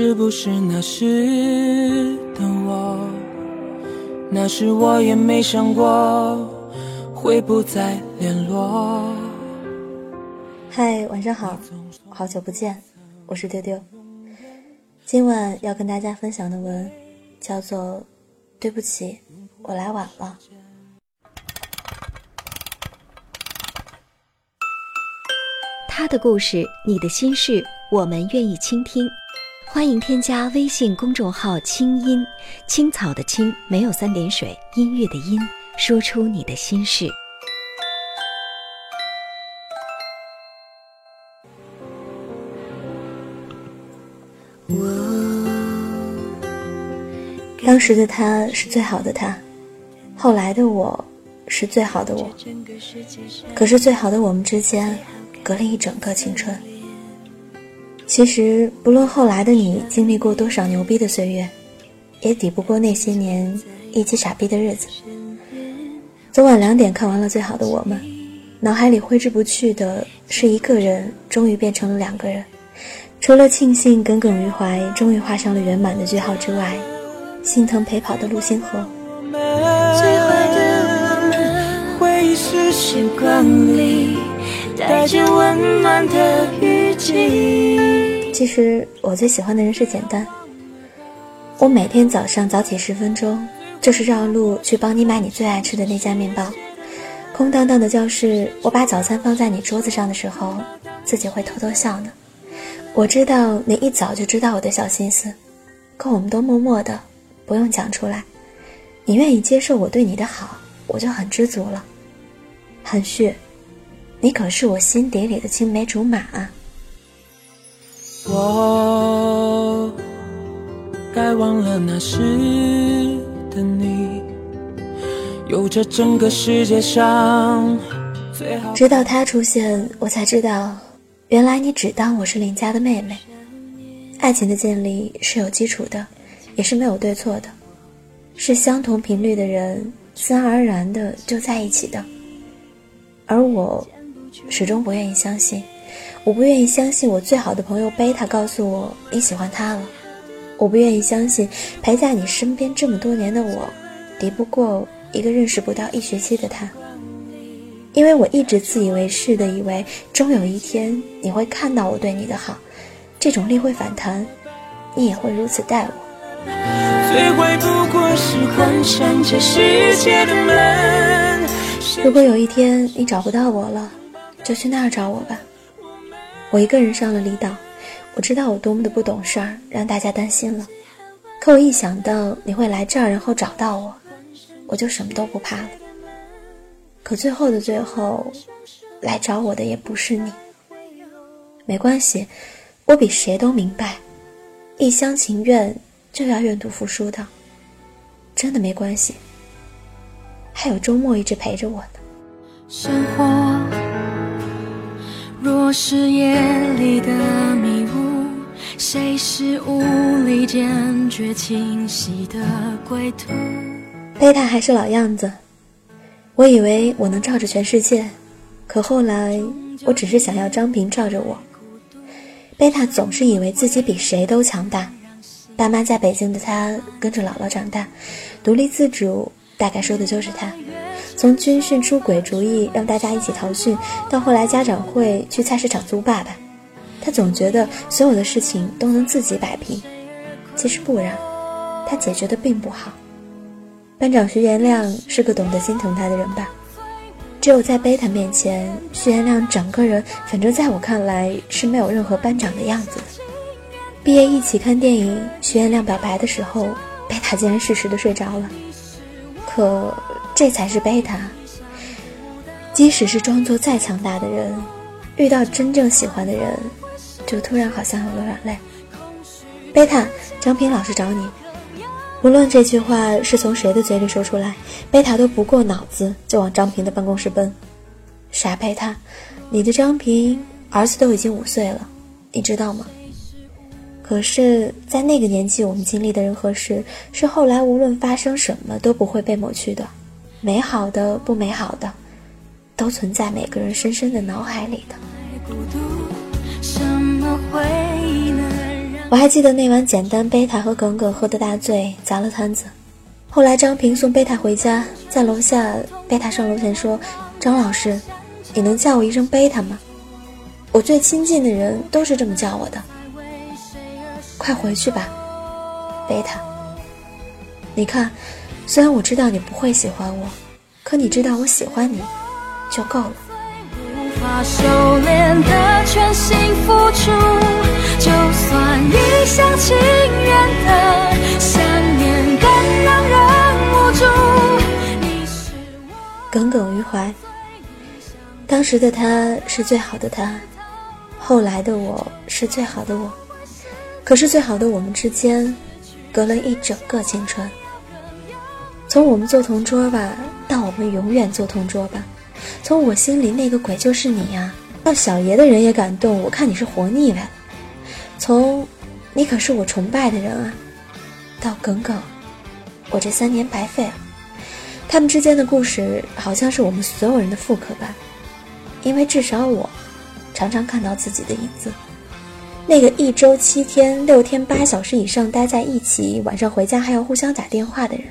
是不是那时的我？那时我也没想过会不再联络。嗨，晚上好，好久不见，我是丢丢。今晚要跟大家分享的文叫做《对不起，我来晚了》。他的故事，你的心事，我们愿意倾听。欢迎添加微信公众号“清音青草”的青没有三点水，音乐的音，说出你的心事。当时的他是最好的他，后来的我是最好的我。可是最好的我们之间。隔了一整个青春。其实，不论后来的你经历过多少牛逼的岁月，也抵不过那些年一起傻逼的日子。昨晚两点看完了《最好的我们》，脑海里挥之不去的是一个人终于变成了两个人。除了庆幸耿耿于怀终于画上了圆满的句号之外，心疼陪跑的陆星河。回忆是时光里。带着温暖的雨季。其实我最喜欢的人是简单。我每天早上早起十分钟，就是绕路去帮你买你最爱吃的那家面包。空荡荡的教室，我把早餐放在你桌子上的时候，自己会偷偷笑呢。我知道你一早就知道我的小心思，可我们都默默的，不用讲出来。你愿意接受我对你的好，我就很知足了。含蓄。你可是我心底里的青梅竹马啊！我该忘了那时的你，有着整个世界上最好。直到他出现，我才知道，原来你只当我是邻家的妹妹。爱情的建立是有基础的，也是没有对错的，是相同频率的人自然而然的就在一起的，而我。始终不愿意相信，我不愿意相信我最好的朋友贝塔告诉我你喜欢他了，我不愿意相信陪在你身边这么多年的我，敌不过一个认识不到一学期的他。因为我一直自以为是的以为，终有一天你会看到我对你的好，这种力会反弹，你也会如此待我。如果有一天你找不到我了。就去那儿找我吧。我一个人上了离岛，我知道我多么的不懂事儿，让大家担心了。可我一想到你会来这儿，然后找到我，我就什么都不怕了。可最后的最后，来找我的也不是你。没关系，我比谁都明白，一厢情愿就要愿赌服输的，真的没关系。还有周末一直陪着我呢。生活。若是夜里的迷雾，谁是无力坚决清晰的归途？贝塔还是老样子，我以为我能照着全世界，可后来我只是想要张平照着我。贝塔总是以为自己比谁都强大，爸妈在北京的他跟着姥姥长大，独立自主，大概说的就是他。从军训出轨主意让大家一起逃训，到后来家长会去菜市场租爸爸，他总觉得所有的事情都能自己摆平，其实不然，他解决的并不好。班长徐元亮是个懂得心疼他的人吧？只有在贝塔面前，徐元亮整个人，反正在我看来是没有任何班长的样子的。毕业一起看电影，徐元亮表白的时候，贝塔竟然适时的睡着了，可。这才是贝塔。即使是装作再强大的人，遇到真正喜欢的人，就突然好像有了软肋。贝塔，张平老师找你。无论这句话是从谁的嘴里说出来，贝塔都不过脑子就往张平的办公室奔。傻贝塔，你的张平儿子都已经五岁了，你知道吗？可是，在那个年纪，我们经历的人和事，是后来无论发生什么都不会被抹去的，美好的、不美好的，都存在每个人深深的脑海里的。我还记得那晚简单，贝塔和耿耿喝得大醉，砸了摊子。后来张平送贝塔回家，在楼下，贝塔上楼前说：“张老师，你能叫我一声贝塔吗？我最亲近的人都是这么叫我的。”快回去吧，贝塔。你看，虽然我知道你不会喜欢我，可你知道我喜欢你，就够了。耿耿于怀。当时的他是最好的他，后来的我是最好的我。可是最好的我们之间，隔了一整个青春。从我们做同桌吧，到我们永远做同桌吧；从我心里那个鬼就是你呀，到小爷的人也感动，我看你是活腻歪了；从你可是我崇拜的人啊，到耿耿，我这三年白费了。他们之间的故事，好像是我们所有人的复刻吧，因为至少我，常常看到自己的影子。那个一周七天、六天八小时以上待在一起，晚上回家还要互相打电话的人，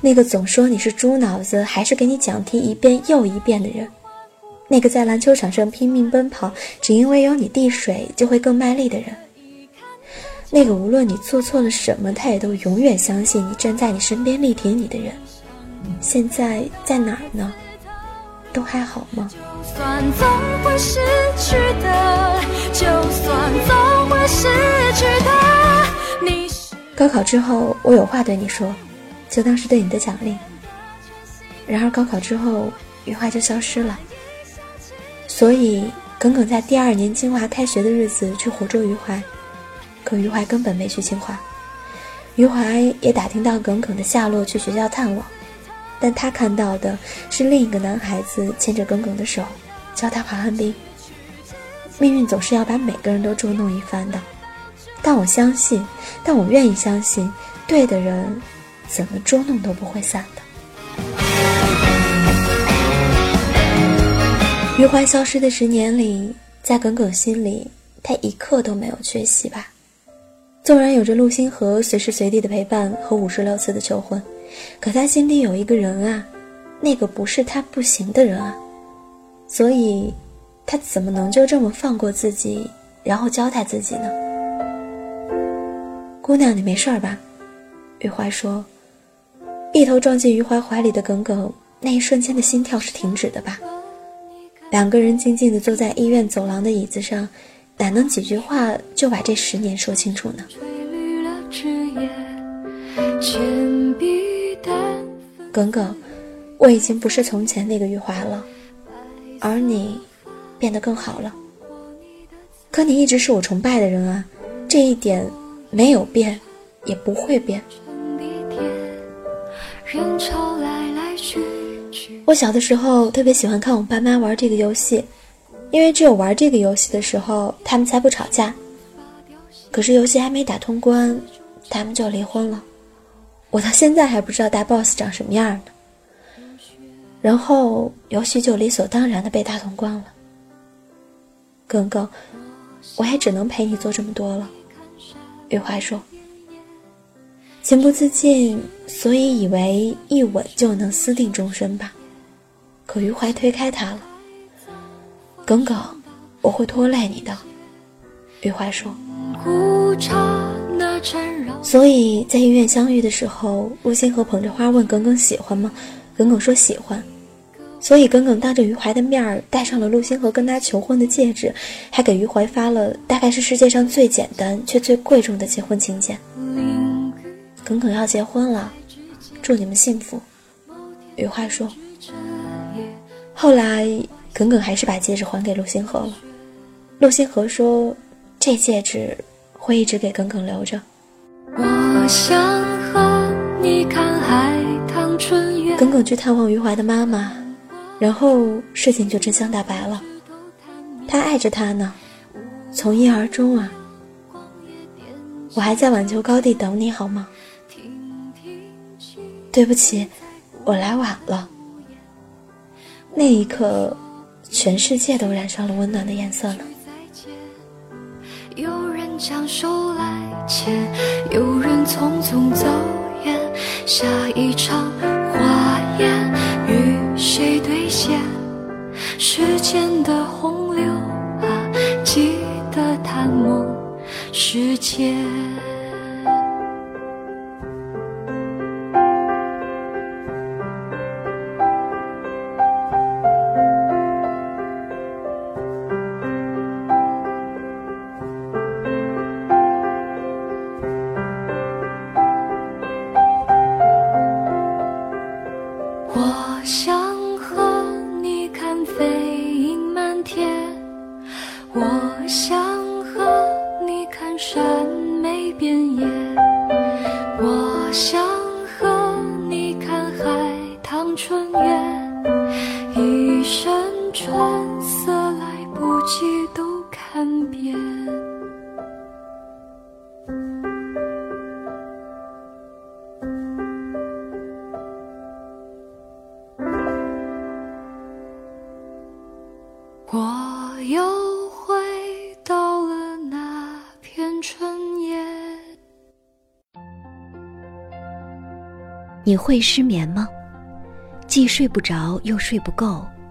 那个总说你是猪脑子，还是给你讲题一遍又一遍的人，那个在篮球场上拼命奔跑，只因为有你递水就会更卖力的人，那个无论你做错了什么，他也都永远相信你站在你身边力挺你的人，现在在哪儿呢？都还好吗？高考之后，我有话对你说，就当是对你的奖励。然而高考之后，余淮就消失了。所以耿耿在第二年清华开学的日子去湖州余淮，可余淮根本没去清华。余淮也打听到耿耿的下落，去学校探望。但他看到的是另一个男孩子牵着耿耿的手，教他滑旱冰。命运总是要把每个人都捉弄一番的，但我相信，但我愿意相信，对的人，怎么捉弄都不会散的。余淮消失的十年里，在耿耿心里，他一刻都没有缺席吧？纵然有着陆星河随时随地的陪伴和五十六次的求婚。可他心里有一个人啊，那个不是他不行的人啊，所以，他怎么能就这么放过自己，然后交代自己呢？姑娘，你没事吧？余淮说，一头撞进余淮怀里的耿耿，那一瞬间的心跳是停止的吧？两个人静静地坐在医院走廊的椅子上，哪能几句话就把这十年说清楚呢？耿耿，我已经不是从前那个余华了，而你，变得更好了。可你一直是我崇拜的人啊，这一点没有变，也不会变。人潮来来去去我小的时候特别喜欢看我爸妈玩这个游戏，因为只有玩这个游戏的时候，他们才不吵架。可是游戏还没打通关，他们就离婚了。我到现在还不知道大 boss 长什么样呢。然后游戏就理所当然的被打通关了。耿耿，我也只能陪你做这么多了。余淮说：“情不自禁，所以以为一吻就能私定终身吧。可余淮推开他了。耿耿，我会拖累你的。”余淮说。所以在医院相遇的时候，陆星河捧着花问耿耿喜欢吗？耿耿说喜欢。所以耿耿当着余淮的面儿戴上了陆星河跟他求婚的戒指，还给余淮发了大概是世界上最简单却最贵重的结婚请柬。耿耿要结婚了，祝你们幸福。余淮说。后来耿耿还是把戒指还给陆星河了。陆星河说：“这戒指。”会一直给耿耿留着。我想和你看海棠春月。耿耿去探望余淮的妈妈，然后事情就真相大白了。他爱着她呢，从一而终啊。我还在晚秋高地等你好吗？对不起，我来晚了。那一刻，全世界都染上了温暖的颜色呢。有人将手来牵，有人匆匆走远。下一场花宴，与谁兑现？时间的洪流啊，记得探梦春色来不及都看遍我又回到了那片春野你会失眠吗？既睡不着又睡不够。